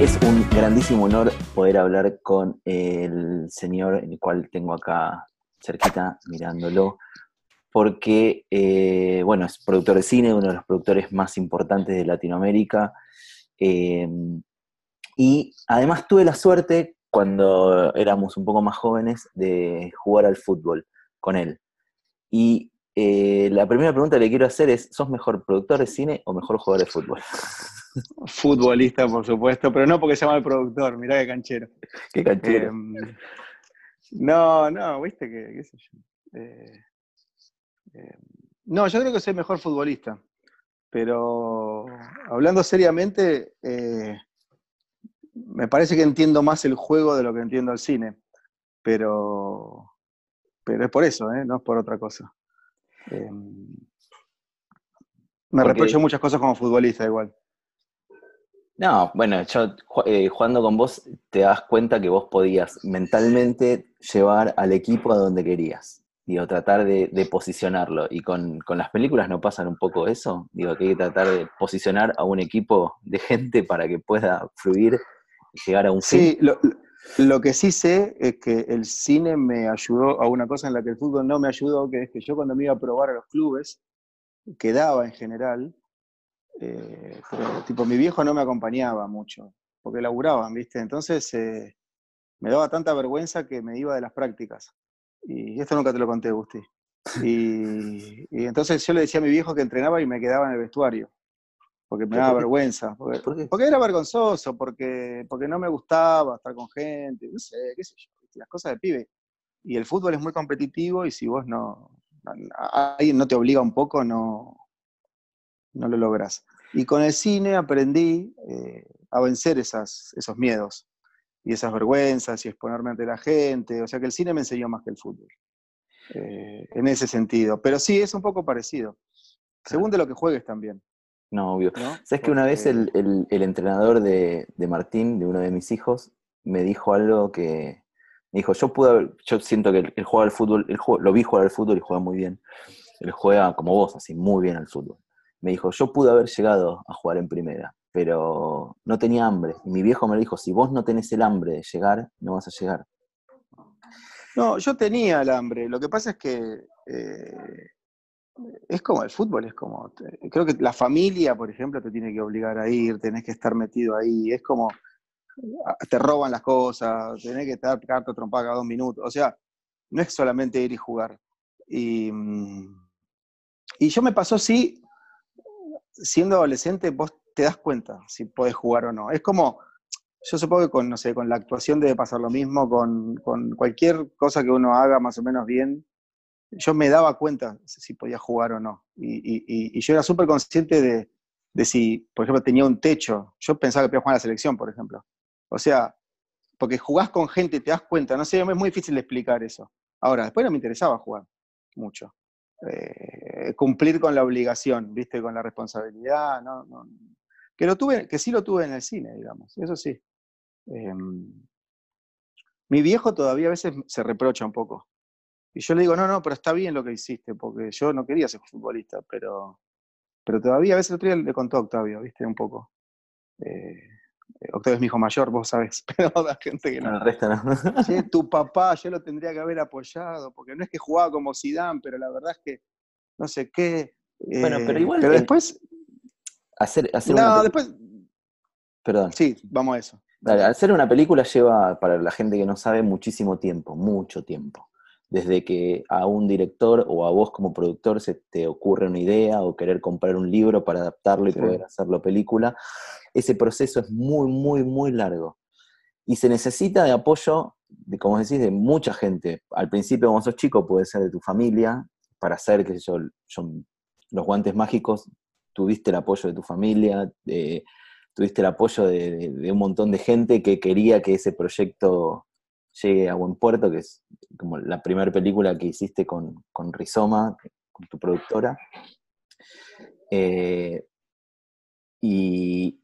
es un grandísimo honor poder hablar con el señor, el cual tengo acá cerquita mirándolo, porque, eh, bueno, es productor de cine, uno de los productores más importantes de Latinoamérica. eh, y además tuve la suerte, cuando éramos un poco más jóvenes, de jugar al fútbol con él. Y eh, la primera pregunta que le quiero hacer es, ¿sos mejor productor de cine o mejor jugador de fútbol? Futbolista, por supuesto, pero no porque se llama el productor, mirá qué canchero. Qué canchero. Em, no, no, viste que, qué sé yo. Eh, em, no, yo creo que soy mejor futbolista, pero hablando seriamente, eh, me parece que entiendo más el juego de lo que entiendo el cine, pero, pero es por eso, no es por otra cosa. Em, me Porque- reprocho muchas cosas como futbolista igual. No, bueno, yo eh, jugando con vos te das cuenta que vos podías mentalmente llevar al equipo a donde querías. Digo, tratar de, de posicionarlo. Y con, con las películas no pasan un poco eso. Digo, que hay que tratar de posicionar a un equipo de gente para que pueda fluir y llegar a un fin. Sí, lo, lo que sí sé es que el cine me ayudó a una cosa en la que el fútbol no me ayudó, que es que yo cuando me iba a probar a los clubes, quedaba en general, eh, pero tipo mi viejo no me acompañaba mucho, porque laburaban, ¿viste? Entonces eh, me daba tanta vergüenza que me iba de las prácticas. Y esto nunca te lo conté, Gusti. Y, y entonces yo le decía a mi viejo que entrenaba y me quedaba en el vestuario, porque me ¿Pero daba vergüenza. Porque, ¿Por qué? porque era vergonzoso, porque, porque no me gustaba estar con gente, no sé, qué sé yo, las cosas de pibe. Y el fútbol es muy competitivo y si vos no, a- alguien no te obliga un poco, no, no lo logras. Y con el cine aprendí eh, a vencer esas, esos miedos y esas vergüenzas y exponerme ante la gente. O sea que el cine me enseñó más que el fútbol. eh, en ese sentido. Pero sí, es un poco parecido. Según de lo que juegues también. No, obvio. ¿no? ¿Sabes que una vez el, Porque- el- el entrenador de, de Martín, de uno de mis hijos, me dijo algo que. Me dijo, yo pude haber- yo siento que él, juega al fútbol, él jue- lo vi jugar al fútbol y juega muy bien. Él juega como vos, así, muy bien al fútbol. Me dijo, yo pude haber llegado a jugar en primera, pero no tenía hambre. Y mi viejo me dijo, si vos no tenés el hambre de llegar, no vas a llegar. No, yo tenía el hambre. Lo que pasa es que eh, es como el fútbol, es como. Creo que la familia, por ejemplo, te tiene que obligar a ir, tenés que estar metido ahí. Es como. ah, Te roban las cosas, tenés que estar carta trompada cada dos minutos. O sea, no es solamente ir y jugar. Y, mm, y yo me pasó, sí, siendo adolescente, vos te das cuenta si podés jugar o no. Es como, yo supongo que con, no sé, con la actuación debe pasar lo mismo, con, con cualquier cosa que uno haga más o menos bien, yo me daba cuenta si podía jugar o no. Y, yo era súper consciente de, de si, por ejemplo, tenía un techo. Yo pensaba que podía jugar en la selección, por ejemplo. O sea, porque jugás con gente, te das cuenta, no sé, es muy difícil explicar eso. Ahora, después no me interesaba jugar mucho. Eh, cumplir con la obligación, ¿viste? Con la responsabilidad, no, no- que lo tuve, que sí lo tuve en el cine, digamos, eso sí. Em, mi viejo todavía a veces se reprocha un poco. Y yo le digo, no, no, pero está bien lo que hiciste, porque yo no quería ser futbolista, pero, pero todavía a veces el otro día le contó a Octavio, ¿viste? Un poco. Eh, Octavio es mi hijo mayor, vos sabés, pero la gente que no. No, el resto no. Che, tu papá, yo lo tendría que haber apoyado, porque no es que jugaba como Zidane, pero la verdad es que no sé qué. Bueno, pero eh, igual Pero después. hacer, hacer una No, después. Perdón. Sí, vamos a eso. Dale, hacer una película lleva, para la gente que no sabe, muchísimo tiempo, mucho tiempo. Desde que a un director o a vos como productor se te ocurre una idea o querer comprar un libro para adaptarlo y Sí. poder hacerlo película, ese proceso es muy, muy, muy largo. Y se necesita de apoyo, de, como decís, de mucha gente. Al principio, cuando sos chico, puede ser de tu familia, para hacer, qué sé yo, yo, los guantes mágicos, tuviste el apoyo de tu familia, tuviste el apoyo de, de- de un montón de gente que quería que ese proyecto llegue a buen puerto, que es como la primera película que hiciste con, con Rizoma, con tu productora. Eh, y,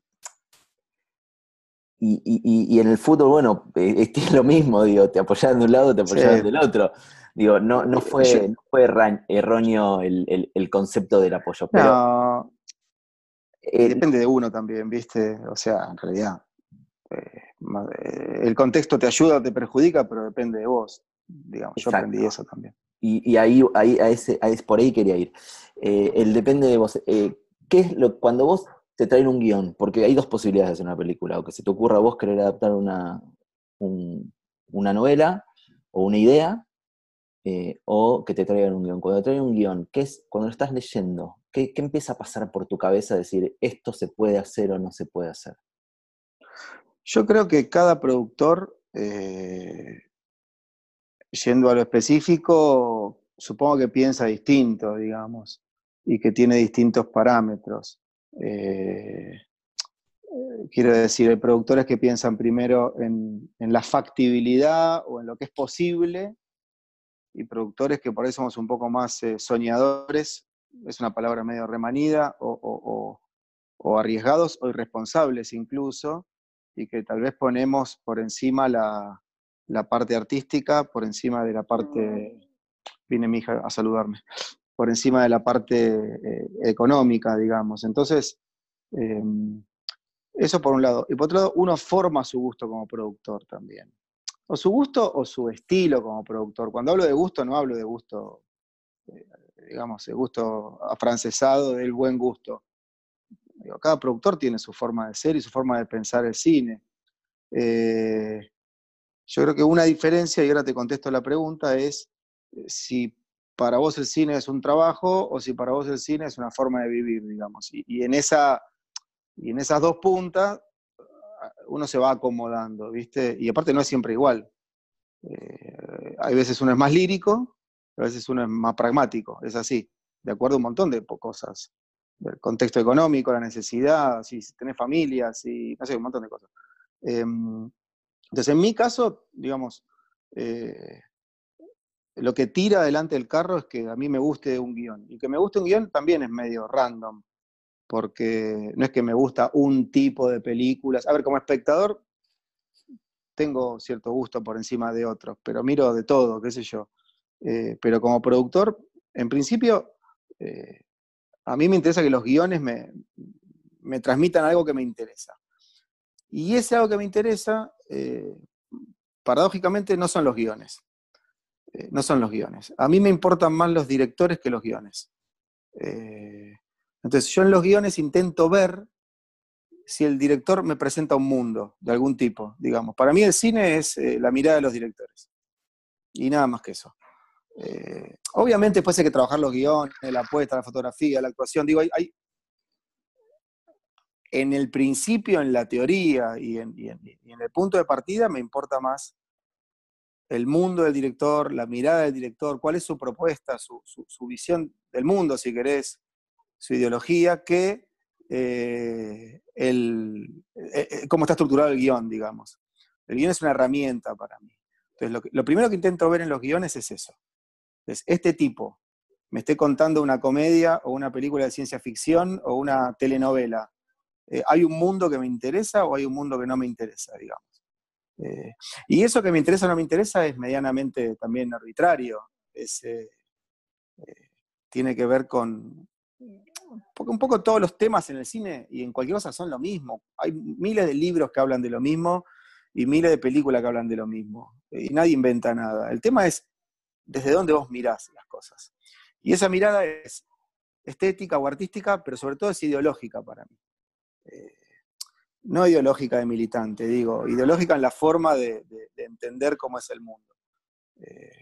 y, y- y en el fútbol, bueno, eh, es lo mismo, digo, te apoyaban de un lado, te apoyaban Sí. del otro. Digo, no, no fue, Yo- no fue erra- erróneo el, el- el concepto del apoyo, pero No, eh, depende de uno también, ¿viste? O sea, en realidad. Eh, el contexto te ayuda o te perjudica, pero depende de vos. Digamos, yo aprendí eso también. Y, ahí, ahí a ese, por ahí quería ir. Eh, el depende de vos. Eh, ¿Qué es lo cuando vos te traen un guion? Porque hay dos posibilidades de hacer una película. O que se te ocurra a vos querer adaptar una, una novela o una idea, o que te traigan un guion. Cuando te traen un guion, ¿qué es cuando lo estás leyendo? ¿qué, ¿Qué empieza a pasar por tu cabeza decir esto se puede hacer o no se puede hacer? Yo creo que cada productor, eh, yendo a lo específico, supongo que piensa distinto, digamos, y que tiene distintos parámetros. Eh, quiero decir, hay productores que piensan primero en, la factibilidad o en lo que es posible, y productores que por eso somos un poco más eh, soñadores, es una palabra medio remanida, o arriesgados o irresponsables incluso, y que tal vez ponemos por encima la, parte artística, por encima de la parte, viene mi hija a saludarme, por encima de la parte eh, económica, digamos. Entonces, em, eso por un lado. Y por otro lado, uno forma su gusto como productor también. O su gusto o su estilo como productor. Cuando hablo de gusto, no hablo de gusto, eh, digamos, de gusto afrancesado, del buen gusto cada productor tiene su forma de ser y su forma de pensar el cine. Eh, yo creo que una diferencia, y ahora te contesto la pregunta, es eh, si para vos el cine es un trabajo o si para vos el cine es una forma de vivir, digamos. Y, en, esa, y en esas dos puntas uno se va acomodando, ¿viste? Y aparte no es siempre igual. Eh, hay veces uno es más lírico, a veces uno es más pragmático, es así, de acuerdo a un montón de cosas el contexto económico, la necesidad, si tenés familia, si, no sé, un montón de cosas. Em, entonces, en mi caso, digamos, eh, lo que tira adelante el carro es que a mí me guste un guion. Y que me guste un guion también es medio random, porque no es que me gusta un tipo de películas. A ver, como espectador, tengo cierto gusto por encima de otros, pero miro de todo, qué sé yo. Eh, pero como productor, en principio, eh, a mí me interesa que los guiones me, transmitan algo que me interesa. Y ese algo que me interesa, eh, paradójicamente, no son los guiones. Eh, no son los guiones. A mí me importan más los directores que los guiones. Eh, entonces, yo en los guiones intento ver si el director me presenta un mundo de algún tipo, digamos. Para mí el cine es la mirada de los directores. Y nada más que eso. Eh, obviamente después hay que trabajar los guiones, la apuesta, la fotografía, la actuación. Digo, hay, en el principio, en la teoría y en, el punto de partida me importa más el mundo del director, la mirada del director, cuál es su propuesta, su, visión del mundo, si querés, su ideología, que eh, el, eh, cómo está estructurado el guion, digamos. El guion es una herramienta para mí. Entonces, lo primero que intento ver en los guiones es eso. Entonces, este tipo me esté contando una comedia o una película de ciencia ficción o una telenovela, eh, ¿hay un mundo que me interesa o hay un mundo que no me interesa, digamos? Eh, y eso que me interesa o no me interesa es medianamente también arbitrario. Eh, tiene que ver con... Un poco todos los temas en el cine y en cualquier cosa son lo mismo. Hay miles de libros que hablan de lo mismo y miles de películas que hablan de lo mismo. Y nadie inventa nada. El tema es desde dónde vos mirás las cosas. Y esa mirada es estética o artística, pero sobre todo es ideológica para mí. Eh, no ideológica de militante, digo, ideológica en la forma de, entender cómo es el mundo. Eh,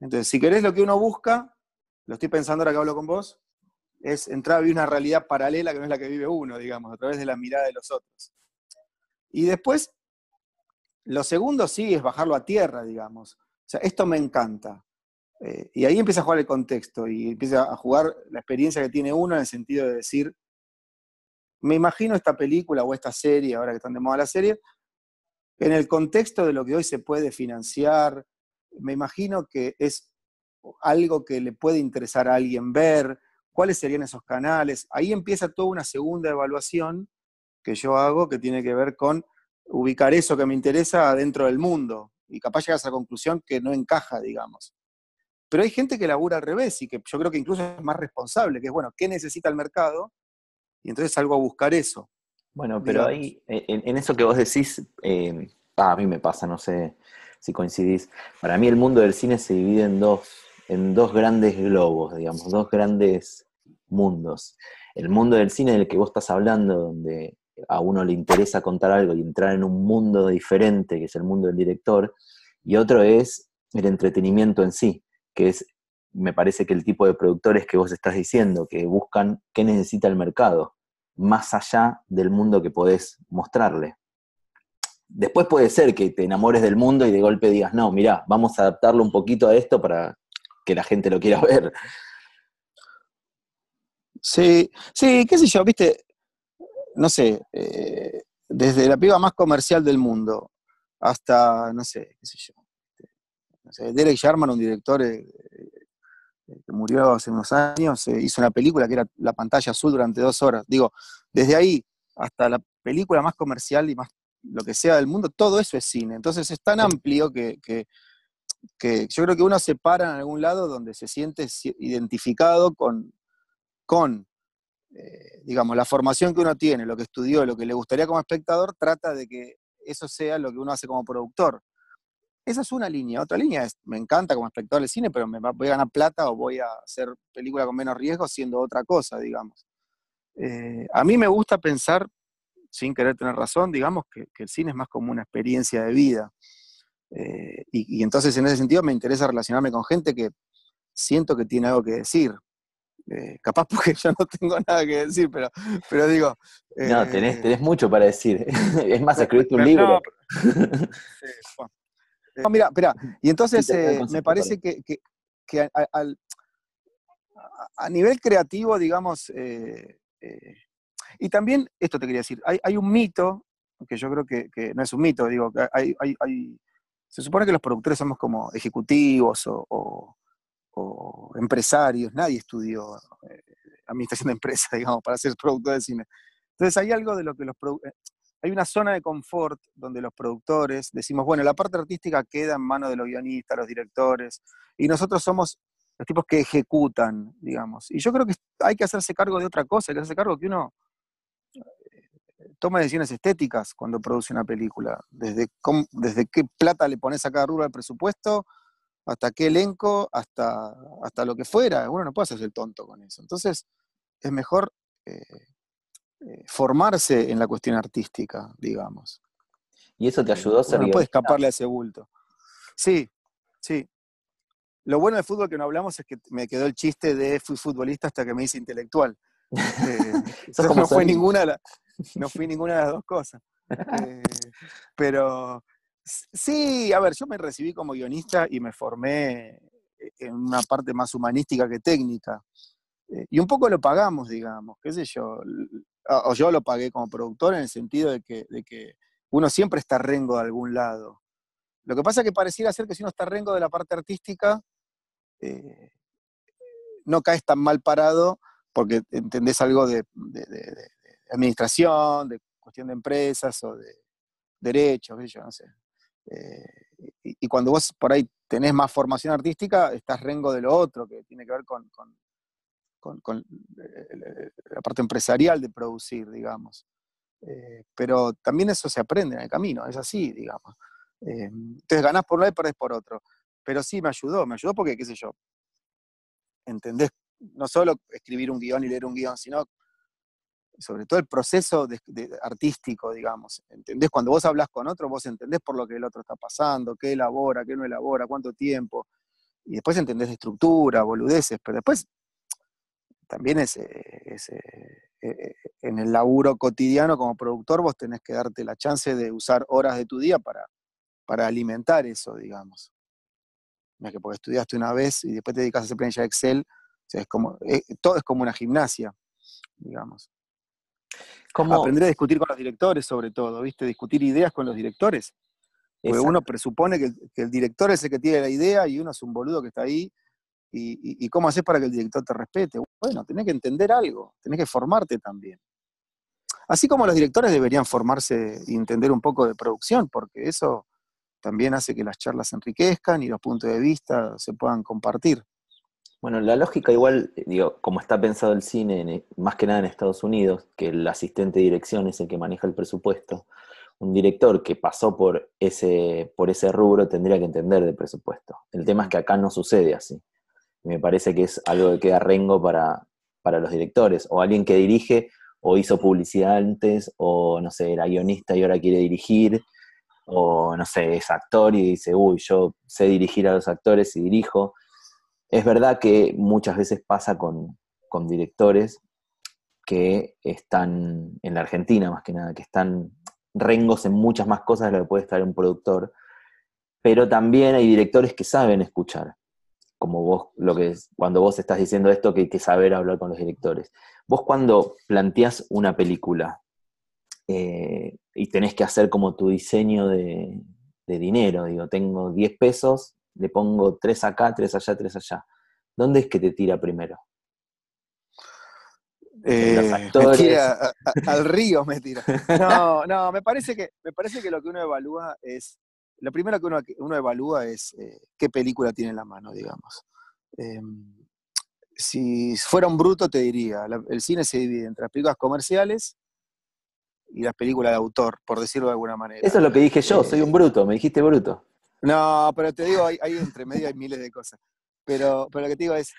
entonces, si querés lo que uno busca, lo estoy pensando ahora que hablo con vos, es entrar a vivir una realidad paralela que no es la que vive uno, digamos, a través de la mirada de los otros. Y después, lo segundo sí es bajarlo a tierra, digamos. O sea, esto me encanta. Eh, y ahí empieza a jugar el contexto y empieza a jugar la experiencia que tiene uno en el sentido de decir, me imagino esta película o esta serie, ahora que están de moda la serie, en el contexto de lo que hoy se puede financiar, me imagino que es algo que le puede interesar a alguien ver, cuáles serían esos canales. Ahí empieza toda una segunda evaluación que yo hago que tiene que ver con ubicar eso que me interesa dentro del mundo, y capaz llegas a la conclusión que no encaja, digamos. Pero hay gente que labura al revés y que yo creo que incluso es más responsable, que es, bueno, ¿qué necesita el mercado? Y entonces salgo a buscar eso. Bueno, pero ahí, en, eso que vos decís, eh, a mí me pasa, no sé si coincidís. Para mí el mundo del cine se divide en dos, en dos grandes globos, digamos, dos grandes mundos. El mundo del cine del que vos estás hablando, donde a uno le interesa contar algo y entrar en un mundo diferente, que es el mundo del director, y otro es el entretenimiento en sí, que es, me parece que el tipo de productores que vos estás diciendo, que buscan qué necesita el mercado más allá del mundo que podés mostrarle. Después puede ser que te enamores del mundo y de golpe digas, no, mira, vamos a adaptarlo un poquito a esto para que la gente lo quiera ver. Sí, sí, qué sé yo, viste, no sé, eh, desde la piba más comercial del mundo hasta, no sé, qué sé yo, no sé, Derek Sharman, un director eh, que murió hace unos años, eh, hizo una película que era la pantalla azul durante dos horas. Digo, desde ahí hasta la película más comercial y más lo que sea del mundo, todo eso es cine. Entonces es tan amplio que, yo creo que uno se para en algún lado donde se siente identificado con, con eh, digamos, la formación que uno tiene, lo que estudió, lo que le gustaría como espectador, trata de que eso sea lo que uno hace como productor. Esa es una línea. Otra línea es, me encanta como espectador de cine, pero me voy a ganar plata o voy a hacer película con menos riesgo siendo otra cosa, digamos. Eh, a mí me gusta pensar, sin querer tener razón, digamos, que, el cine es más como una experiencia de vida. Eh, y, entonces en ese sentido me interesa relacionarme con gente que siento que tiene algo que decir. Eh, capaz porque yo no tengo nada que decir, pero, pero digo... no, tenés, mucho para decir. es más, escribiste un libro. No, mira, espera, y entonces eh, me parece que, a, nivel creativo, digamos, eh, eh, y también, esto te quería decir, hay, un mito, que yo creo que, no es un mito, digo, hay, hay, se supone que los productores somos como ejecutivos o, empresarios, nadie estudió administración de empresas, digamos, para ser productor de cine. Entonces hay algo de lo que los hay una zona de confort donde los productores decimos, bueno, la parte artística queda en manos de los guionistas, los directores, y nosotros somos los tipos que ejecutan, digamos. Y yo creo que hay que hacerse cargo de otra cosa, hay que hacerse cargo que uno eh, toma decisiones estéticas cuando produce una película, desde, desde qué plata le pones a cada rubro al presupuesto, hasta qué elenco, hasta, hasta lo que fuera. Uno no puede hacerse el tonto con eso. Entonces, es mejor eh, eh, formarse en la cuestión artística, digamos. ¿Y eso te ayudó a ser No puede escaparle a ese bulto. Sí, sí. Lo bueno del fútbol que no hablamos es que me quedó el chiste de fui futbolista hasta que me hice intelectual. Eh, no, fue ninguna, no fui ninguna de las dos cosas. Eh, pero sí, a ver, yo me recibí como guionista y me formé en una parte más humanística que técnica. y un poco lo pagamos, digamos, qué sé yo o yo lo pagué como productor en el sentido de que, de que uno siempre está rengo de algún lado. Lo que pasa es que pareciera ser que si uno está rengo de la parte artística, eh, no caes tan mal parado porque entendés algo de, administración, de cuestión de empresas o de derechos, yo no sé. Eh, y, cuando vos por ahí tenés más formación artística, estás rengo de lo otro, que tiene que ver con eh, la parte empresarial de producir, digamos. Eh, pero también eso se aprende en el camino, es así, digamos. Eh, entonces ganás por uno y perdés por otro. Pero sí me ayudó, me ayudó porque, qué sé yo, entendés no solo escribir un guion y leer un guion, sino sobre todo el proceso artístico, digamos. ¿Entendés? Cuando vos hablas con otro, vos entendés por lo que el otro está pasando, qué elabora, qué no elabora, cuánto tiempo. Y después entendés de estructura, boludeces, pero después también es, eh, eh, eh, en el laburo cotidiano como productor vos tenés que darte la chance de usar horas de tu día para, para alimentar eso, digamos. No es que porque estudiaste una vez y después te dedicas a hacer planilla Excel, es como, todo es como una gimnasia, digamos. Aprender a discutir con los directores sobre todo, ¿viste? Discutir ideas con los directores. Porque uno presupone que que el director es el que tiene la idea y uno es un boludo que está ahí ¿Y, cómo haces para que el director te respete? Bueno, tenés que entender algo, tenés que formarte también. Así como los directores deberían formarse y entender un poco de producción, porque eso también hace que las charlas se enriquezcan y los puntos de vista se puedan compartir. Bueno, la lógica igual, digo, como está pensado el cine, más que nada en Estados Unidos, que el asistente de dirección es el que maneja el presupuesto, un director que pasó por ese, por ese rubro tendría que entender de presupuesto. El tema es que acá no sucede así. Me parece que es algo que queda rengo para, para los directores, o alguien que dirige o hizo publicidad antes, o no sé, era guionista y ahora quiere dirigir, o no sé, es actor y dice, uy, yo sé dirigir a los actores y dirijo. Es verdad que muchas veces pasa con, con directores que están en la Argentina más que nada, que están rengos en muchas más cosas de lo que puede estar un productor, pero también hay directores que saben escuchar, como vos, lo que es, cuando vos estás diciendo esto, que hay que saber hablar con los directores. Vos cuando planteás una película eh, y tenés que hacer como tu diseño de, de dinero, digo, tengo 10 pesos, le pongo 3 acá, 3 allá, 3 allá. ¿Dónde es que te tira primero? Eh, me tira al río me tira. No, no, me parece que, me parece que lo que uno evalúa es, lo primero que uno, uno evalúa es eh, qué película tiene en la mano, digamos. Em, si fuera un bruto te diría, el cine se divide entre las películas comerciales y las películas de autor, por decirlo de alguna manera. Eso es lo que dije yo, soy un eh, bruto, me dijiste bruto. No, pero te digo, hay, entre medio hay miles de cosas. Pero, pero lo que te digo es,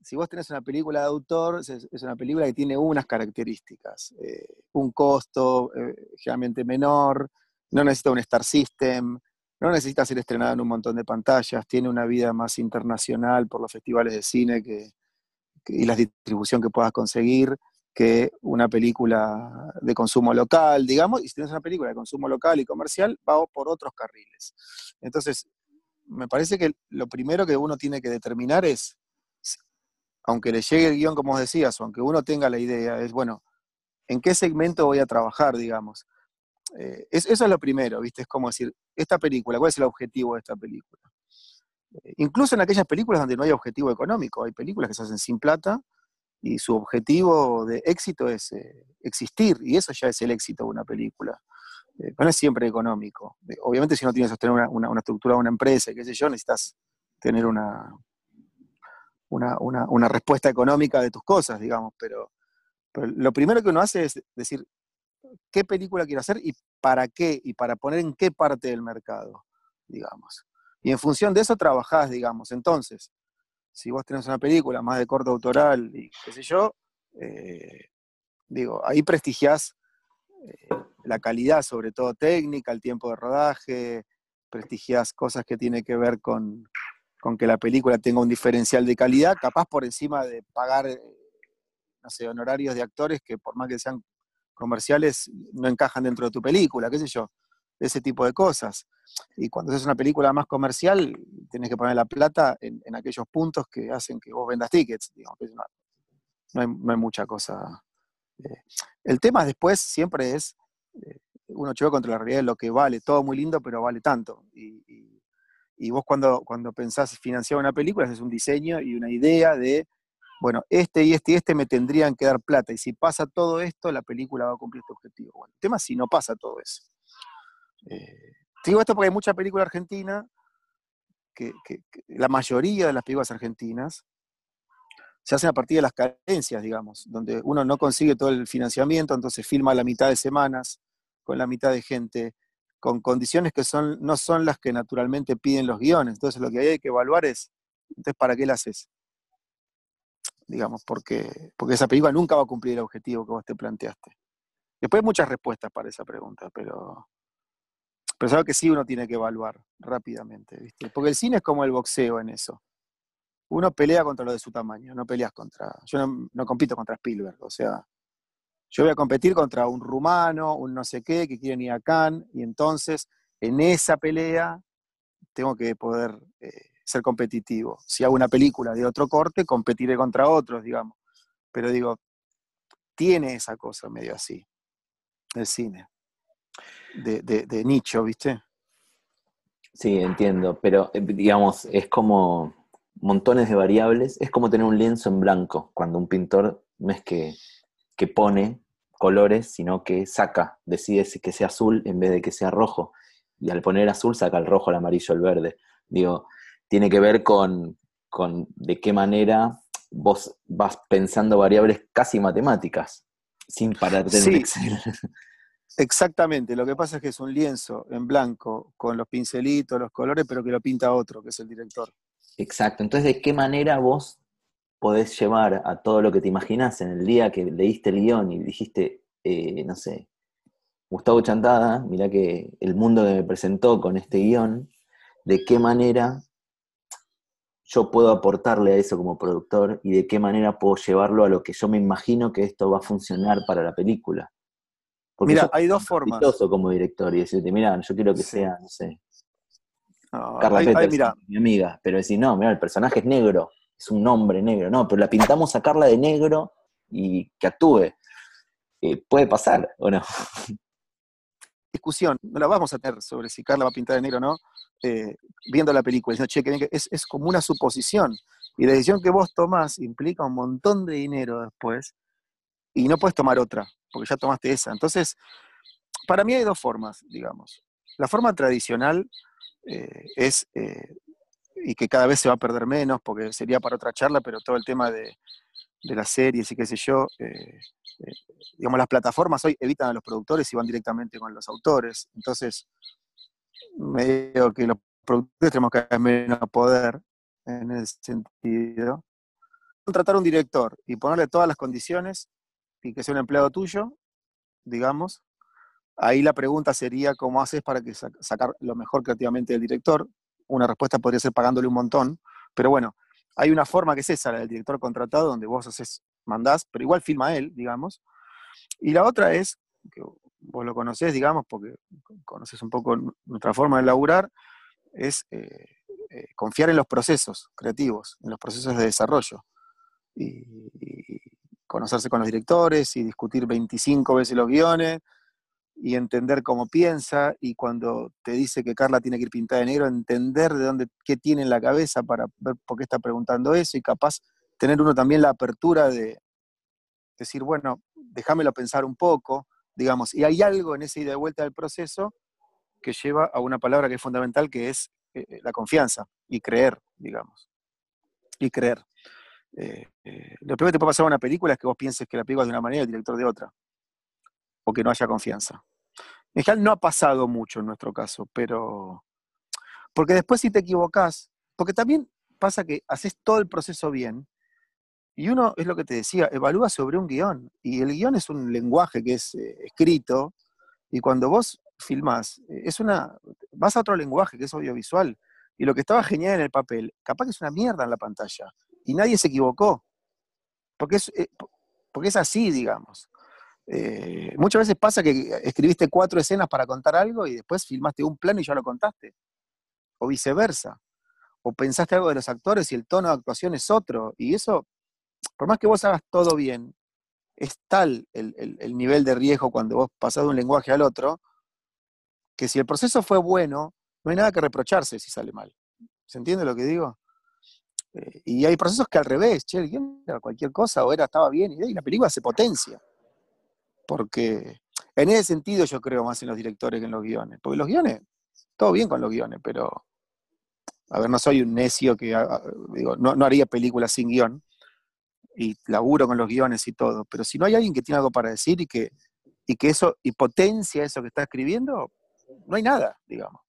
si vos tenés una película de autor, es, una película que tiene unas características. Eh, un costo eh, generalmente menor, no necesita un Star System, no necesita ser estrenada en un montón de pantallas, tiene una vida más internacional por los festivales de cine que, y la distribución que puedas conseguir que una película de consumo local, digamos, y si tienes una película de consumo local y comercial, va por otros carriles. Entonces, me parece que lo primero que uno tiene que determinar es aunque le llegue el guion, como vos decías, o aunque uno tenga la idea, es, bueno, ¿en qué segmento voy a trabajar, digamos? Eh, eso es lo primero, ¿viste? Es como decir, esta película, ¿cuál es el objetivo de esta película? Eh, incluso en aquellas películas donde no hay objetivo económico, hay películas que se hacen sin plata y su objetivo de éxito es eh, existir, y eso ya es el éxito de una película. no es siempre económico. Obviamente si no tienes que sostener una, una, una estructura una empresa, qué sé yo, necesitas tener una, una, respuesta económica de tus cosas, digamos, pero, lo primero que uno hace es decir, ¿qué película quiero hacer y para qué? Y para poner en qué parte del mercado, digamos. Y en función de eso trabajás, digamos. Entonces, si vos tenés una película más de corto autoral y qué sé yo, eh, digo, ahí prestigiás eh, la calidad, sobre todo técnica, el tiempo de rodaje, prestigiás cosas que tienen que ver con, con que la película tenga un diferencial de calidad, capaz por encima de pagar, eh, no sé, honorarios de actores que por más que sean comerciales no encajan dentro de tu película, qué sé yo, ese tipo de cosas. Y cuando haces una película más comercial, tienes que poner la plata en, aquellos puntos que hacen que vos vendas tickets, digamos, no, hay, mucha cosa. Eh. El tema después siempre es, eh, uno choca contra la realidad de lo que vale, todo muy lindo, pero vale tanto. y vos cuando, cuando pensás financiar una película, haces un diseño y una idea de, bueno, este y este y este me tendrían que dar plata. Y si pasa todo esto, la película va a cumplir este objetivo. El tema es si no pasa todo eso. Eh, digo esto porque hay mucha película argentina, que, la mayoría de las películas argentinas se hacen a partir de las carencias, digamos, donde uno no consigue todo el financiamiento, entonces filma la mitad de semanas con la mitad de gente con condiciones que son, no son las que naturalmente piden los guiones. Entonces lo que hay que evaluar es, entonces, ¿para qué la haces? Digamos, porque, porque esa película nunca va a cumplir el objetivo que vos te planteaste. Después hay muchas respuestas para esa pregunta, pero, pero es algo que sí uno tiene que evaluar rápidamente, ¿viste? Porque el cine es como el boxeo en eso. Uno pelea contra lo de su tamaño, no peleas contra... Yo no, compito contra Spielberg, o sea, yo voy a competir contra un rumano, un no sé qué, que quieren ir a y entonces en esa pelea tengo que poder eh, ser competitivo. Si hago una película de otro corte, competiré contra otros, digamos. Pero digo, tiene esa cosa medio así, el cine, de, de nicho, ¿viste? Sí, entiendo, pero eh, digamos, es como montones de variables, es como tener un lienzo en blanco, cuando un pintor no es que que pone colores, sino que saca, decide que sea azul en vez de que sea rojo. Y al poner azul saca el rojo, el amarillo, el verde. Digo, tiene que ver con, con de qué manera vos vas pensando variables casi matemáticas, sin pararte en Excel. Exactamente, lo que pasa es que es un lienzo en blanco con los pincelitos, los colores, pero que lo pinta otro, que es el director. Exacto, entonces ¿de qué manera vos podés llevar a todo lo que te imaginás en el día que leíste el guion y dijiste, eh, no sé, Gustavo Chantada, mirá que el mundo que me presentó con este guion, de qué manera yo puedo aportarle a eso como productor y de qué manera puedo llevarlo a lo que yo me imagino que esto va a funcionar para la película. Porque mira, hay dos formas. como director y decirte, mira, yo quiero que sea, no sé, Carla mi amiga, pero decir, no, mira, el personaje es negro, es un hombre negro, no, pero la pintamos a Carla de negro y que actúe. Eh, puede pasar, ¿o no? Discusión, no la vamos a tener sobre si Carla va a pintar de negro o no, eh, viendo la película, es, es como una suposición. Y la decisión que vos tomás implica un montón de dinero después, y no puedes tomar otra, porque ya tomaste esa. Entonces, para mí hay dos formas, digamos. La forma tradicional eh, es, eh, y que cada vez se va a perder menos, porque sería para otra charla, pero todo el tema de, las series y qué sé yo, eh, digamos, las plataformas hoy evitan a los productores y van directamente con los autores. Entonces, me digo que los productores tenemos que tener menos poder en ese sentido. Contratar un director y ponerle todas las condiciones y que sea un empleado tuyo, digamos, Ahí la pregunta sería, ¿cómo haces para que sacar lo mejor creativamente del director? Una respuesta podría ser pagándole un montón, pero bueno, hay una forma que es esa, la del director contratado, donde vos haces, mandás, pero igual filma él, digamos. Y la otra es, que vos lo conocés, digamos, porque conoces un poco nuestra forma de laburar, es eh, eh, confiar en los procesos creativos, en los procesos de desarrollo. Conocerse con los directores y discutir 25 veces los guiones y entender cómo piensa, y cuando te dice que Carla tiene que ir pintada de negro, entender de dónde, qué tiene en la cabeza para ver por qué está preguntando eso, y capaz tener uno también la apertura de decir, bueno, déjamelo pensar un poco, digamos, y hay algo en esa ida de vuelta del proceso que lleva a una palabra que es fundamental, que es eh, eh, la confianza y creer, digamos, y creer. Eh, lo primero que te puede pasar a una película es que vos pienses que la película es de una manera y el director de otra o que no haya confianza. En general no ha pasado mucho en nuestro caso, pero... Porque después si te equivocas, porque también pasa que haces todo el proceso bien, y uno, es lo que te decía, evalúa sobre un guion, y el guion es un lenguaje que es eh, escrito, y cuando vos filmás, eh, es una, vas a otro lenguaje que es audiovisual, y lo que estaba genial en el papel, capaz que es una mierda en la pantalla, y nadie se equivocó, porque es, eh, porque es así, digamos. Eh, muchas veces pasa que escribiste cuatro escenas para contar algo y después filmaste un plano y ya lo contaste. O viceversa. O pensaste algo de los actores y el tono de actuación es otro. Y eso, por más que vos hagas todo bien, es tal el, nivel de riesgo cuando vos pasás de un lenguaje al otro, que si el proceso fue bueno, no hay nada que reprocharse si sale mal. ¿Se entiende lo que digo? Eh, y hay procesos que al revés, che, era cualquier cosa o era, estaba bien, y la película se potencia porque en ese sentido yo creo más en los directores que en los guiones, porque los guiones, todo bien con los guiones, pero, a ver, no soy un necio que, digo, no, haría películas sin guion, y laburo con los guiones y todo, pero si no hay alguien que tiene algo para decir y que, y que eso, y potencia eso que está escribiendo, no hay nada, digamos.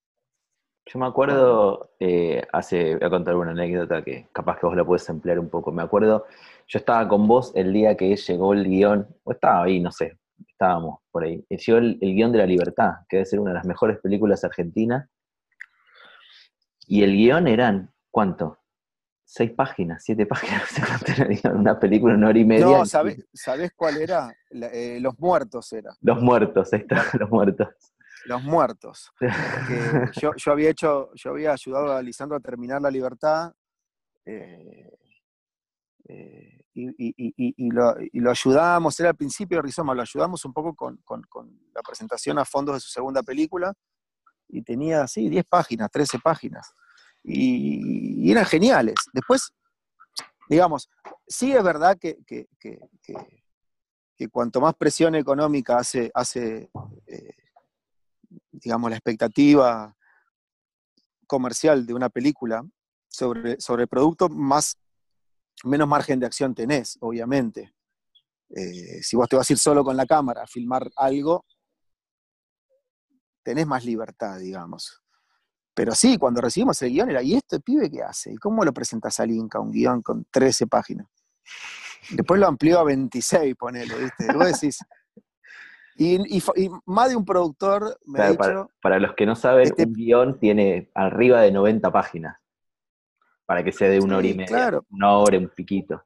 Yo me acuerdo, eh, hace, voy a contar una anécdota que capaz que vos la puedes emplear un poco. Me acuerdo, yo estaba con vos el día que llegó el guion, o estaba ahí, no sé, estábamos por ahí. Llegó el, el guion de La Libertad, que debe ser una de las mejores películas argentinas. Y el guion eran, ¿cuánto? Seis páginas, siete páginas, una película, una hora y media. No, ¿sabés, cuál era? Eh, los muertos era. Los muertos, ahí está, los muertos. Los muertos. yo, yo, había hecho, yo había ayudado a Lisandro a terminar La Libertad. Eh, eh, y, lo, lo, ayudamos, era al principio de Rizoma, lo ayudamos un poco con, la presentación a fondos de su segunda película, y tenía, sí, 10 páginas, 13 páginas, y, eran geniales. Después, digamos, sí es verdad que, que, cuanto más presión económica hace, hace eh, digamos, la expectativa comercial de una película, sobre, sobre el producto, más, menos margen de acción tenés, obviamente. Eh, si vos te vas a ir solo con la cámara a filmar algo, tenés más libertad, digamos. Pero sí, cuando recibimos el guion era, ¿y este pibe qué hace? ¿Y cómo lo presentas al Inca, un guion con 13 páginas? Después lo amplió a 26, ponele, ¿viste? Vos decís, y, más de un productor me ha dicho... Para, los que no saben, este un guion tiene arriba de 90 páginas. Para que sea de una hora y media. Claro. Una hora, un piquito.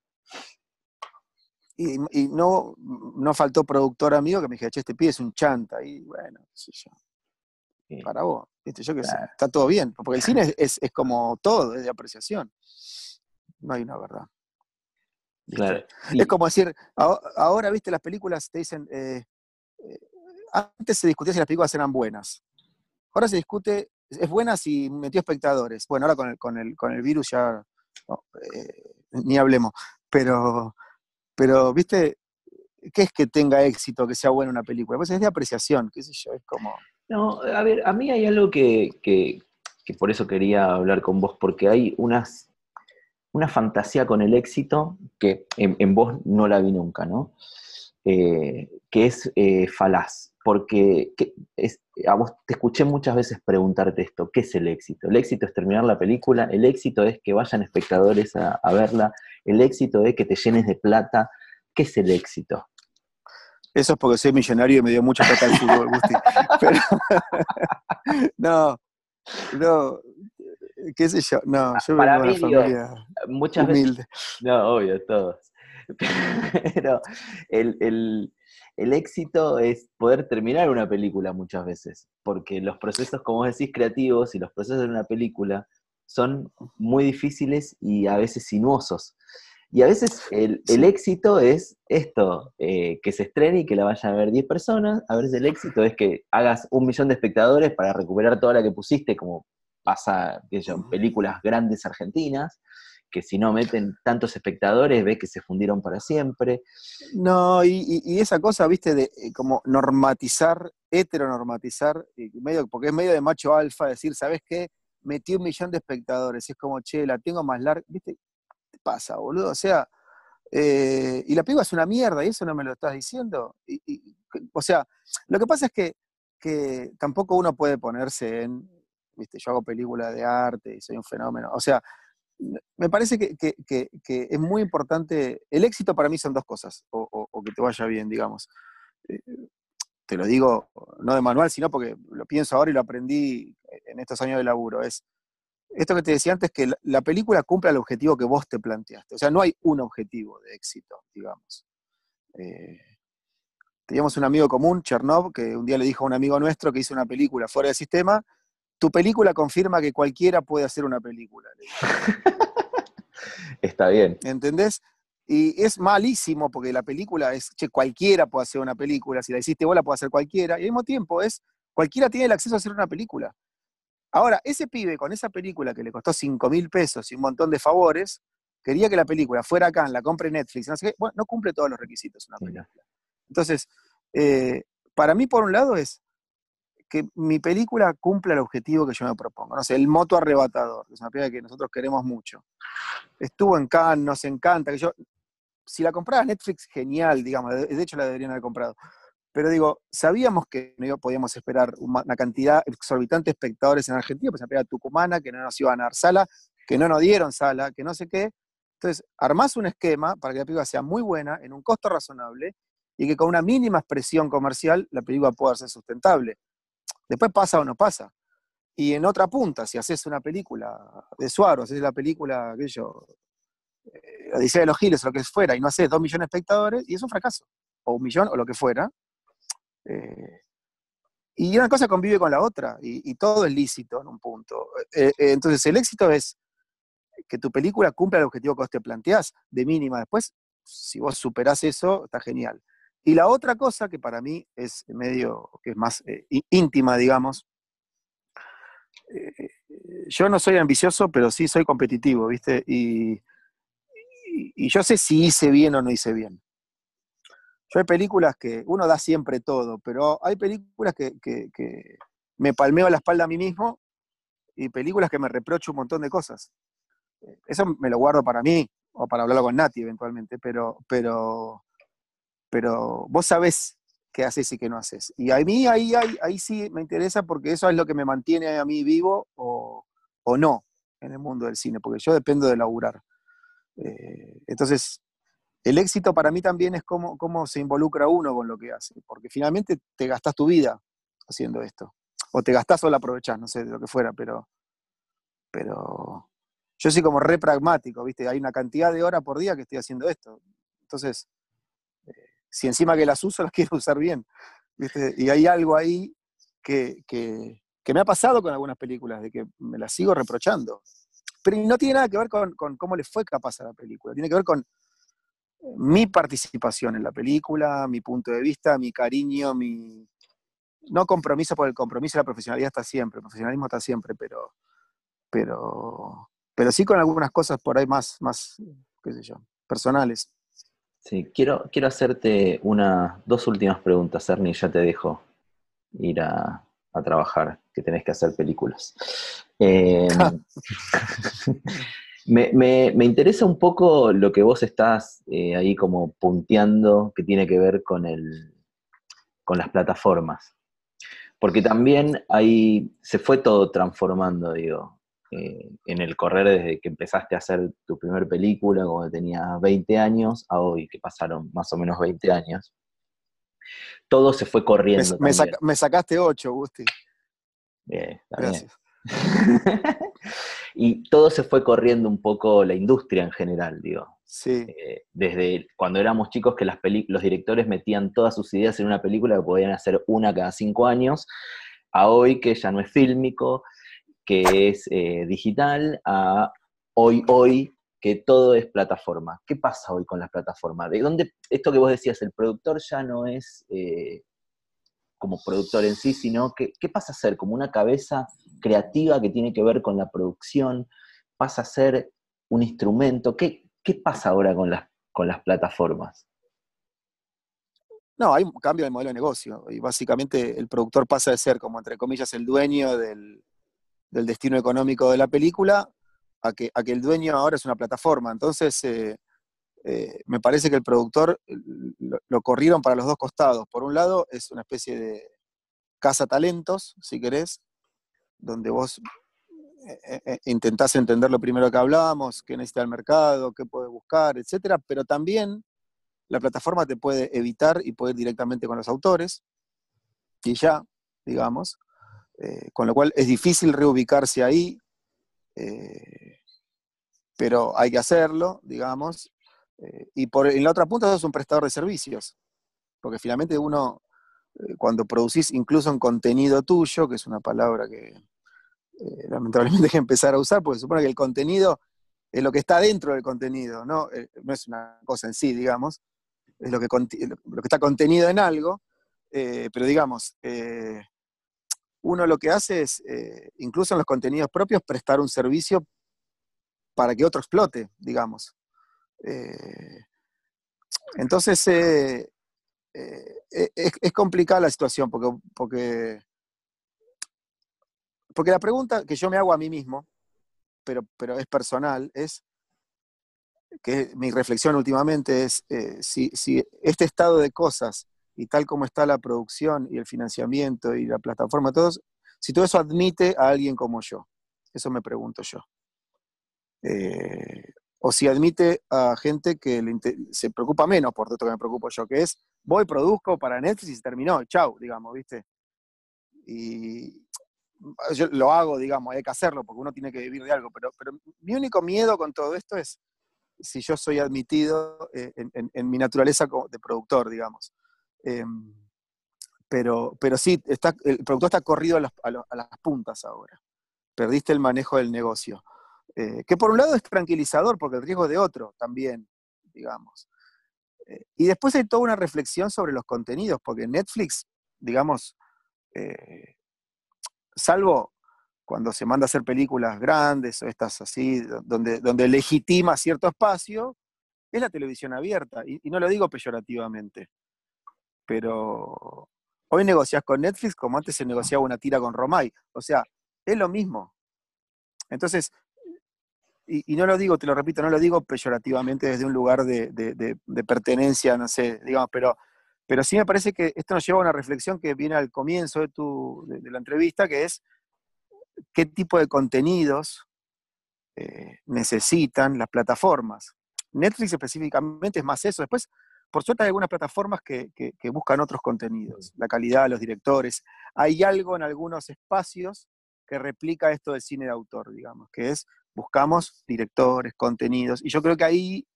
Y, no, no faltó productor amigo que me dije, che, este pie es un chanta. Y bueno, qué sé yo. Para vos, ¿viste? Yo qué sé, está todo bien. Porque el cine es, es, como todo, es de apreciación. No hay una verdad. Claro. Es como decir, ahora, viste, las películas te dicen, eh, antes se discutía si las películas eran buenas. Ahora se discute, es buena si metió espectadores. Bueno, ahora con el, con el, con el virus ya eh, ni hablemos. Pero, pero, ¿viste? ¿Qué es que tenga éxito, que sea buena una película? Pues es de apreciación, qué sé yo, es como... No, a ver, a mí hay algo que, que, por eso quería hablar con vos, porque hay unas, una fantasía con el éxito que en, en vos no la vi nunca, ¿no? Eh, que es eh, falaz, porque a vos te escuché muchas veces preguntarte esto, ¿qué es el éxito? El éxito es terminar la película, el éxito es que vayan espectadores a, verla, el éxito es que te llenes de plata, ¿qué es el éxito? Eso es porque soy millonario y me dio mucha plata al fútbol, Gusti. no, no, qué sé yo, no, yo Para vengo de una familia muchas humilde. no, obvio, todos. Pero el, éxito es poder terminar una película muchas veces, porque los procesos, como decís, creativos y los procesos de una película son muy difíciles y a veces sinuosos. Y a veces el, éxito es esto, eh, que se estrene y que la vayan a ver 10 personas. A veces el éxito es que hagas un millón de espectadores para recuperar toda la que pusiste, como pasa en películas grandes argentinas que si no meten tantos espectadores, ves que se fundieron para siempre. No, y, esa cosa, viste, de eh, como normatizar, heteronormatizar, medio, porque es medio de macho alfa decir, ¿sabes qué? Metí un millón de espectadores, es como, che, la tengo más larga, viste, ¿qué pasa, boludo? O sea, eh, y la piba es una mierda, y eso no me lo estás diciendo. o sea, lo que pasa es que, que tampoco uno puede ponerse en, viste, yo hago películas de arte y soy un fenómeno, o sea, me parece que, es muy importante, el éxito para mí son dos cosas, o, que te vaya bien, digamos. Eh, te lo digo no de manual, sino porque lo pienso ahora y lo aprendí en estos años de laburo, es esto que te decía antes, que la, película cumple el objetivo que vos te planteaste. O sea, no hay un objetivo de éxito, digamos. Eh, teníamos un amigo común, Chernov, que un día le dijo a un amigo nuestro que hizo una película fuera del sistema tu película confirma que cualquiera puede hacer una película. Está bien. ¿Entendés? Y es malísimo porque la película es, che, cualquiera puede hacer una película, si la hiciste vos la puede hacer cualquiera, y al mismo tiempo es, cualquiera tiene el acceso a hacer una película. Ahora, ese pibe con esa película que le costó 5 mil pesos y un montón de favores, quería que la película fuera acá, la compre Netflix, no sé qué, bueno, no cumple todos los requisitos una película. Entonces, eh, para mí, por un lado, es que mi película cumpla el objetivo que yo me propongo. No sé, El Moto Arrebatador, que es una película que nosotros queremos mucho. Estuvo en Cannes, nos encanta. Que yo, si la compraba Netflix, genial, digamos, de hecho la deberían haber comprado. Pero digo, sabíamos que no podíamos esperar una cantidad exorbitante de espectadores en Argentina, pues la tucumana, que no nos iban a dar sala, que no nos dieron sala, que no sé qué. Entonces, armás un esquema para que la película sea muy buena, en un costo razonable, y que con una mínima expresión comercial la película pueda ser sustentable. Después pasa o no pasa. Y en otra punta, si haces una película de Suárez, haces la película, aquello, eh, Odisea de los Giles o lo que fuera, y no haces dos millones de espectadores, y es un fracaso. O un millón o lo que fuera. Eh, y una cosa convive con la otra, y, todo es lícito en un punto. Eh, entonces, el éxito es que tu película cumpla el objetivo que vos te planteás, de mínima. Después, si vos superás eso, está genial. Y la otra cosa que para mí es medio, que es más eh, íntima, digamos, eh, yo no soy ambicioso, pero sí soy competitivo, ¿viste? Y, y, yo sé si hice bien o no hice bien. Yo hay películas que uno da siempre todo, pero hay películas que, que me palmeo la espalda a mí mismo y películas que me reprocho un montón de cosas. eso me lo guardo para mí, o para hablarlo con Nati eventualmente, pero, pero, pero vos sabés qué haces y qué no haces. Y a mí ahí, ahí, sí me interesa porque eso es lo que me mantiene a mí vivo o, no en el mundo del cine, porque yo dependo de laburar. Eh, entonces, el éxito para mí también es cómo, cómo se involucra uno con lo que hace, porque finalmente te gastás tu vida haciendo esto. O te gastás o la aprovechás, no sé, de lo que fuera, pero, pero yo soy como re pragmático, ¿viste? Hay una cantidad de horas por día que estoy haciendo esto. Entonces, si encima que las uso, las quiero usar bien. Y hay algo ahí que, que, me ha pasado con algunas películas, de que me las sigo reprochando. Pero no tiene nada que ver con, con cómo le fue capaz a la película, tiene que ver con mi participación en la película, mi punto de vista, mi cariño, mi... No compromiso, por el compromiso la profesionalidad está siempre, el profesionalismo está siempre, pero, pero, pero sí con algunas cosas por ahí más, más qué sé yo, personales. Sí, quiero, quiero hacerte una, dos últimas preguntas, Ernie, ya te dejo ir a, trabajar, que tenés que hacer películas. Em, Me, interesa un poco lo que vos estás eh, ahí como punteando que tiene que ver con, el, con las plataformas. Porque también ahí se fue todo transformando, digo, eh, en el correr desde que empezaste a hacer tu primer película cuando tenías 20 años a hoy, que pasaron más o menos 20 años. Todo se fue corriendo. Me, sacaste 8, Gusti. Bien, Bien. y todo se fue corriendo un poco la industria en general, digo. Sí. Eh, desde cuando éramos chicos que las los directores metían todas sus ideas en una película que podían hacer una cada cinco años, a hoy que ya no es fílmico, que es eh, digital, a hoy, hoy, que todo es plataforma. ¿Qué pasa hoy con las plataformas? ¿De dónde, esto que vos decías, el productor ya no es eh, como productor en sí, sino que, ¿qué pasa a ser? Como una cabeza creativa que tiene que ver con la producción, pasa a ser un instrumento. ¿Qué, qué pasa ahora con las, con las plataformas? No, hay un cambio de modelo de negocio y básicamente el productor pasa de ser como, entre comillas, el dueño del, destino económico de la película a que, el dueño ahora es una plataforma. Entonces, eh, eh, me parece que el productor lo, lo, corrieron para los dos costados. Por un lado, es una especie de casa talentos, si querés, donde vos eh, eh, eh, intentás entender lo primero que hablábamos, qué necesita el mercado, qué puede buscar, etcétera, pero también la plataforma te puede evitar y puede ir directamente con los autores, y ya, digamos, con lo cual es difícil reubicarse ahí, pero hay que hacerlo, digamos, y por, en la otra punta sos un prestador de servicios, porque finalmente uno, cuando producís incluso un contenido tuyo, que es una palabra que, eh, lamentablemente hay que empezar a usar, porque supone que el contenido es lo que está dentro del contenido, ¿no? Eh, no es una cosa en sí, digamos, es lo que, lo que está contenido en algo, eh, pero digamos, uno lo que hace es, incluso en los contenidos propios, prestar un servicio para que otro explote, digamos. entonces, es, es, complicada la situación porque, porque porque la pregunta que yo me hago a mí mismo, pero, pero es personal, es que mi reflexión últimamente es eh, si, este estado de cosas y tal como está la producción y el financiamiento y la plataforma, todos, si todo eso admite a alguien como yo. Eso me pregunto yo. Eh, o si admite a gente que se preocupa menos por todo que me preocupo yo, que es voy, produzco para Netflix y terminó, chau, digamos, ¿viste? Y, lo hago, digamos, hay que hacerlo porque uno tiene que vivir de algo, pero, mi único miedo con todo esto es si yo soy admitido eh, en, mi naturaleza de productor, digamos. Em, pero, pero sí, está, el productor está corrido a las, puntas ahora. Perdiste el manejo del negocio. Eh, que por un lado es tranquilizador porque el riesgo es de otro también, digamos. Eh, y después hay toda una reflexión sobre los contenidos, porque Netflix, digamos, salvo cuando se manda a hacer películas grandes o estas así, donde, donde legitima cierto espacio, es la televisión abierta. Y, no lo digo peyorativamente. Pero hoy negocias con Netflix como antes se negociaba una tira con Romay. O sea, es lo mismo. Entonces, y, no lo digo, te lo repito, no lo digo peyorativamente desde un lugar de, pertenencia, no sé, digamos, pero, pero sí me parece que esto nos lleva a una reflexión que viene al comienzo de, tu, de, la entrevista, que es qué tipo de contenidos eh, necesitan las plataformas. Netflix específicamente es más eso. Después, por suerte hay algunas plataformas que, buscan otros contenidos, la calidad, los directores. Hay algo en algunos espacios que replica esto del cine de autor, digamos, que es buscamos directores, contenidos, y yo creo que ahí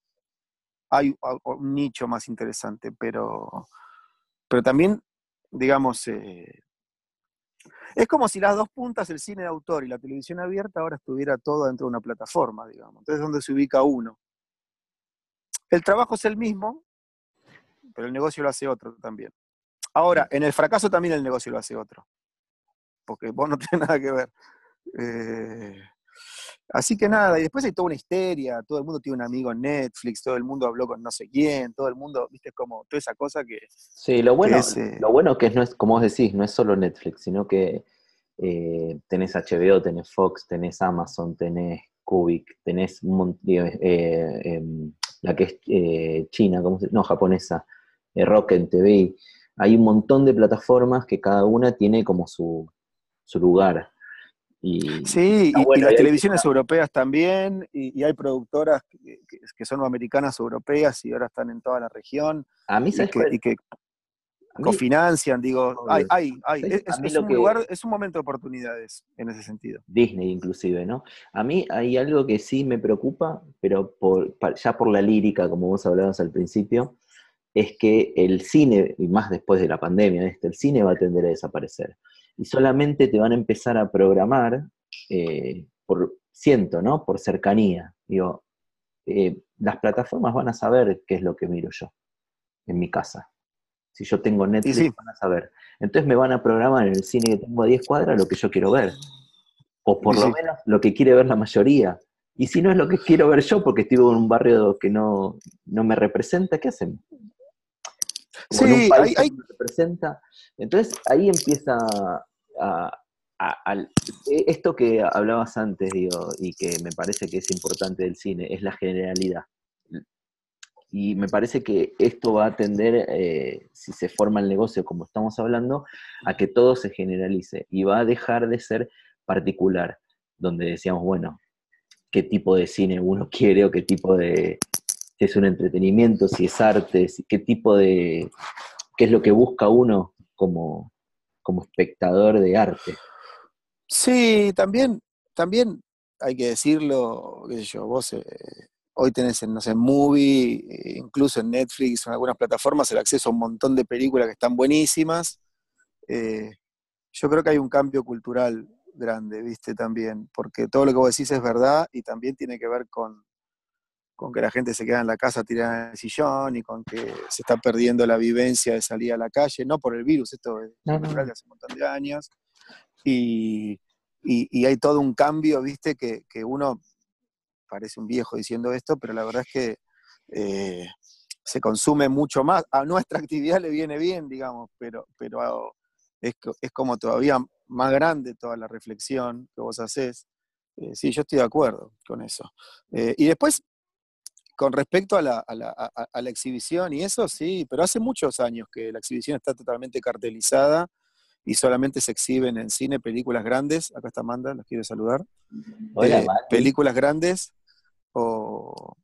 hay un nicho más interesante, pero, pero también, digamos, eh, es como si las dos puntas, el cine de autor y la televisión abierta, ahora estuviera todo dentro de una plataforma, digamos. Entonces, ¿dónde se ubica uno? El trabajo es el mismo, pero el negocio lo hace otro también. Ahora, en el fracaso también el negocio lo hace otro, porque vos no tenés nada que ver. Eh, así que nada, y después hay toda una histeria, todo el mundo tiene un amigo en Netflix, todo el mundo habló con no sé quién, todo el mundo, viste, como toda esa cosa que... Sí, lo bueno, es, eh, lo bueno que no es, como vos decís, no es solo Netflix, sino que eh, tenés HBO, tenés Fox, tenés Amazon, tenés Kubik, tenés eh, em, la que es china, ¿cómo se, no, japonesa, eh, Rocket TV. Hay un montón de plataformas que cada una tiene como su, lugar. Y, sí, y, las televisiones europeas también, y, hay productoras que, son americanas europeas y ahora están en toda la región. A mí, ¿sabes y que, cofinancian, digo, hay, hay, hay. Es, un lugar, es un momento de oportunidades en ese sentido. Disney inclusive, ¿no? A mí hay algo que sí me preocupa, pero por, ya por la lírica, como vos hablabas al principio, es que el cine, y más después de la pandemia, este, el cine va a tender a desaparecer. Y solamente te van a empezar a programar eh, por, siento, ¿no? Por cercanía. Digo, eh, las plataformas van a saber qué es lo que miro yo en mi casa. Si yo tengo Netflix, van a saber. Entonces me van a programar en el cine que tengo a 10 cuadras lo que yo quiero ver. O por lo menos lo que quiere ver la mayoría. Y si no es lo que quiero ver yo, porque estoy en un barrio que no, me representa, ¿qué sí, en representa. Entonces ahí empieza a, esto que hablabas antes, digo, y que me parece que es importante del cine, es la generalidad. Y me parece que esto va a tender, eh, si se forma el negocio como estamos hablando, a que todo se generalice y va a dejar de ser particular, donde decíamos, bueno, qué tipo de cine uno quiere o qué tipo de, si es un entretenimiento, si es arte, si, qué tipo de, qué es lo que busca uno como, como espectador de arte. Sí, también, también hay que decirlo, qué vos eh, Hoy tenés en, no sé, Movie, eh, incluso en Netflix, en algunas plataformas, el acceso a un montón de películas que están buenísimas. Eh, yo creo que hay un cambio cultural grande, viste, también, porque todo lo que vos decís es verdad y también tiene que ver con, con que la gente se queda en la casa tirada en el sillón y con que se está perdiendo la vivencia de salir a la calle, no por el virus, esto es natural de hace un montón de años, y, hay todo un cambio, viste, que, que uno parece un viejo diciendo esto, pero la verdad es que eh, se consume mucho más. A nuestra actividad le viene bien, digamos, pero, pero es, es como todavía más grande toda la reflexión que vos haces. Eh, sí, yo estoy de acuerdo con eso. Eh, y después, con respecto a la, a, la, a la, exhibición y eso, sí, pero hace muchos años que la exhibición está totalmente cartelizada y solamente se exhiben en cine películas grandes. Acá está Amanda, los quiero saludar. Hola, películas grandes o,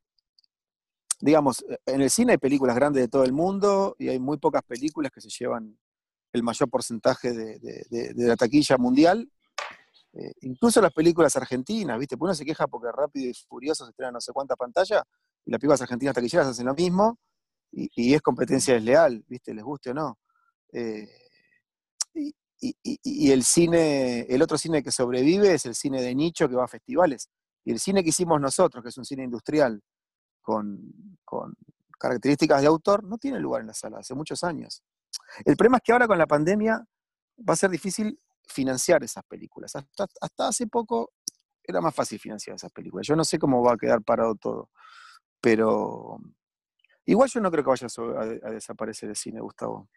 digamos, en el cine hay películas grandes de todo el mundo y hay muy pocas películas que se llevan el mayor porcentaje de, la taquilla mundial. Eh, incluso las películas argentinas, ¿viste? Porque uno se queja porque Rápido y Furioso se estrenan no sé cuánta pantalla y las películas argentinas taquilleras hacen lo mismo y, es competencia desleal, ¿viste? Les guste o no. Eh, y, el cine, el otro cine que sobrevive es el cine de nicho que va a festivales. Y el cine que hicimos nosotros, que es un cine industrial con, características de autor, no tiene lugar en la sala, hace muchos años. El problema es que ahora con la pandemia va a ser difícil financiar esas películas. Hasta, hasta hace poco era más fácil financiar esas películas. Yo no sé cómo va a quedar parado todo, pero igual yo no creo que vaya a, desaparecer el cine, Gustavo.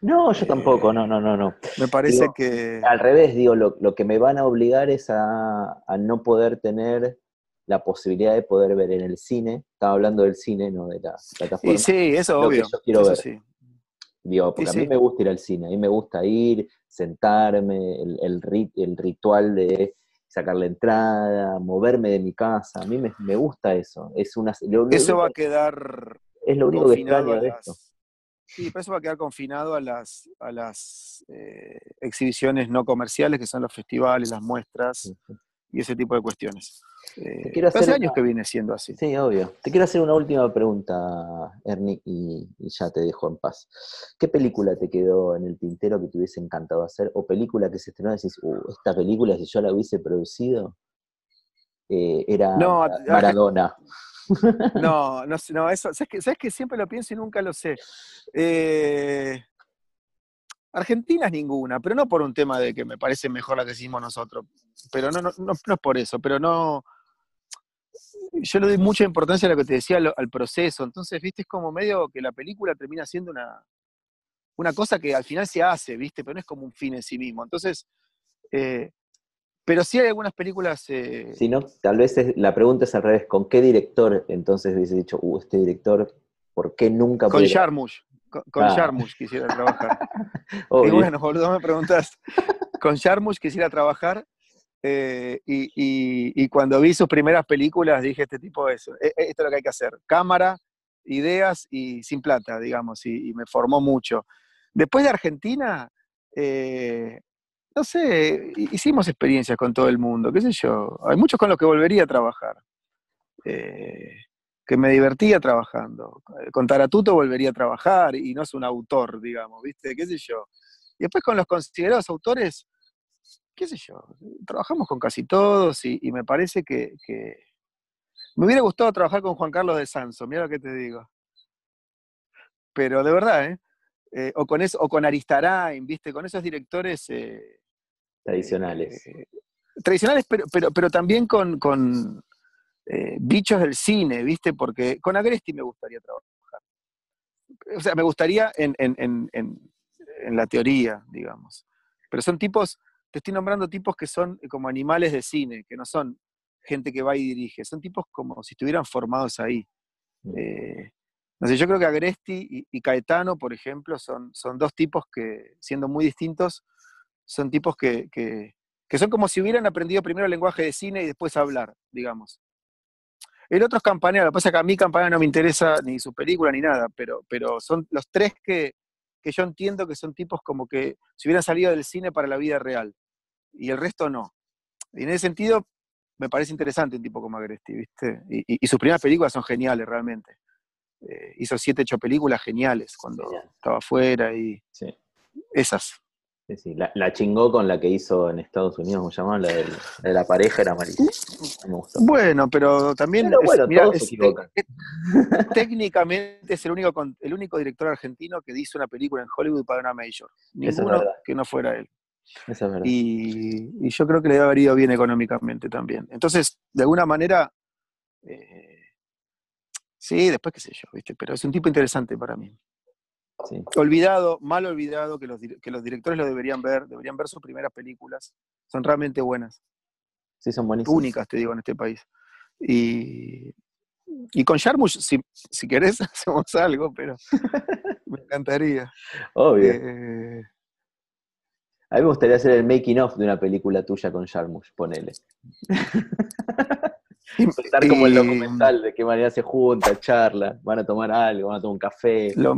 No, yo tampoco, no, no, no, no. Me parece que... Al revés, digo, lo, que me van a obligar es a, no poder tener la posibilidad de poder ver en el cine, estaba hablando del cine, no de la plataforma. Sí, sí, eso obvio. yo quiero eso ver. sí. Digo, porque Sí, a mí me gusta ir al cine, a mí me gusta ir, sentarme, el, el, rit- el ritual de sacar la entrada, moverme de mi casa, a mí me, me gusta eso. Es, una, lo- lo Eso va a quedar es lo único que extraño de esto. Sí, pero eso va a quedar confinado a las, a las eh, exhibiciones no comerciales, que son los festivales, las muestras. Y ese tipo de cuestiones. Eh, hace hacer años una- que viene siendo así. Sí, obvio. Te quiero hacer una última pregunta, Ernie, y, y ya te dejo en paz. ¿Qué película te quedó en el tintero que te hubiese encantado hacer? ¿O película que se estrenó y decís, uh, esta película, si yo la hubiese producido, eh, era No, Maradona? No, no, no, eso, ¿sabes que, ¿sabes que siempre lo pienso y nunca lo sé? Eh, Argentina es ninguna, pero no por un tema de que me parece mejor la que hicimos nosotros, pero no, no, no, no es por eso, pero no, yo le doy mucha importancia a lo que te decía, al, al proceso, entonces, viste, es como medio que la película termina siendo una, una cosa que al final se hace, viste, pero no es como un fin en sí mismo, entonces, eh, pero sí hay algunas películas... eh, Si no, tal vez es- la pregunta es al revés. ¿Con qué director entonces hubiese dicho, uh, este director, ¿por qué nunca con pude-" Jarmusch, con, con Ah. Quisiera trabajar. Obvio. Y bueno, boludo, me preguntas. Con Jarmusch quisiera trabajar. eh, y, y- y cuando vi sus primeras películas dije, este tipo es, e- e- esto es lo que hay que hacer. Cámara, ideas y sin plata, digamos, y, y me formó mucho. Después de Argentina, eh, no sé, hi- hicimos experiencias con todo el mundo, qué sé yo. Hay muchos con los que volvería a trabajar. eh, que me divertía trabajando. Con Taratuto volvería a trabajar y no es un autor, digamos, ¿viste? ¿Qué sé yo? Y después con los considerados autores, qué sé yo, trabajamos con casi todos y, y me parece que, que me hubiera gustado trabajar con Juan Carlos de Sanso, mira lo que te digo. Pero de verdad, ¿eh? Eh, o, con eso, o con Aristarain, ¿viste? Con esos directores eh, Tradicionales. eh, tradicionales, pero, pero, pero también con, con eh, bichos del cine, ¿viste? Porque con Agresti me gustaría trabajar. O sea, me gustaría en, en- en- en- la teoría, digamos. Pero son tipos, te estoy nombrando tipos que son como animales de cine, que no son gente que va y dirige, son tipos como si estuvieran formados ahí. Eh, no sé, yo creo que Agresti y, y Caetano, por ejemplo, son, son dos tipos que, siendo muy distintos, son tipos que, que- que son como si hubieran aprendido primero el lenguaje de cine y después hablar, digamos. El otro es Campanella, lo que pasa es que a mí Campanella no me interesa ni su película ni nada, pero, pero son los tres que, que yo entiendo que son tipos como que si hubieran salido del cine para la vida real, y el resto no. Y en ese sentido, me parece interesante un tipo como Agresti, ¿viste? Y, y- y sus primeras películas son geniales, realmente. Eh, hizo siete, ocho películas geniales cuando Genial. estaba afuera y Sí, esas. Sí, sí. La, la chingó con la que hizo en Estados Unidos, ¿cómo se llama? La, de la pareja era me gustó. Bueno, pero también Pero es- mirá, todos es- es- técnicamente es el único, con- el único director argentino que hizo una película en Hollywood para una major. es Ninguno verdad. que no fuera él. Esa es verdad. Y, y yo creo que le debe haber ido bien económicamente también. Entonces, de alguna manera, eh, sí, después qué sé yo, ¿viste? Pero es un tipo interesante para mí. Sí. Olvidado, mal olvidado, que los, que los directores lo deberían ver, deberían ver sus primeras películas. Son realmente buenas, Sí, son buenísimos. únicas, te digo, en este país. Y, y con Jarmusch, si, si querés, hacemos algo, pero me encantaría. Obvio. Eh, A mí me gustaría hacer el making of de una película tuya con Jarmusch, ponele. Estar como el documental, de qué manera se junta, charla, van a tomar algo, van a tomar un café. Lo-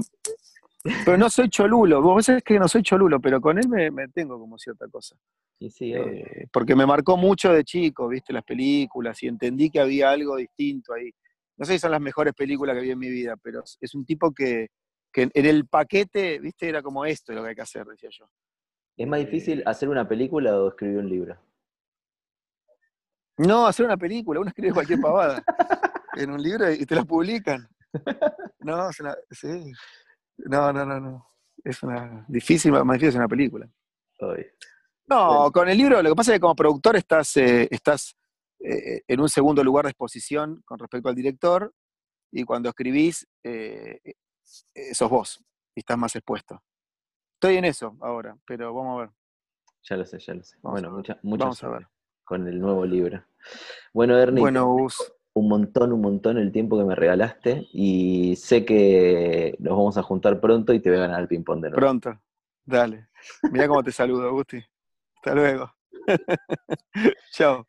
pero no soy cholulo, vos sabés que no soy cholulo, pero con él me, me tengo como cierta cosa. Sí, obvio. Eh, porque me marcó mucho de chico, viste, las películas, y entendí que había algo distinto ahí. No sé si son las mejores películas que vi en mi vida, pero es un tipo que, que en el paquete, viste, era como esto lo que hay que hacer, decía yo. ¿Es más difícil hacer una película o escribir un libro? No, hacer una película, uno escribe cualquier pavada en un libro y te la publican. No, es una, sí. No, no, no, no. Es una difícil, más difícil hacer una película. No, con el libro lo que pasa es que como productor estás, eh, estás eh, en un segundo lugar de exposición con respecto al director y cuando escribís eh, eh, sos vos y estás más expuesto. Estoy en eso ahora, pero vamos a ver. Ya lo sé, ya lo sé. Vamos bueno, a ver. mucha, mucha Vamos a suerte ver. con el nuevo libro. Bueno, Ernie, Bueno, un montón, un montón el tiempo que me regalaste y sé que nos vamos a juntar pronto y te voy a ganar el ping-pong de nuevo. Pronto, dale. Mira cómo te saludo, Gusti. Hasta luego. Chao.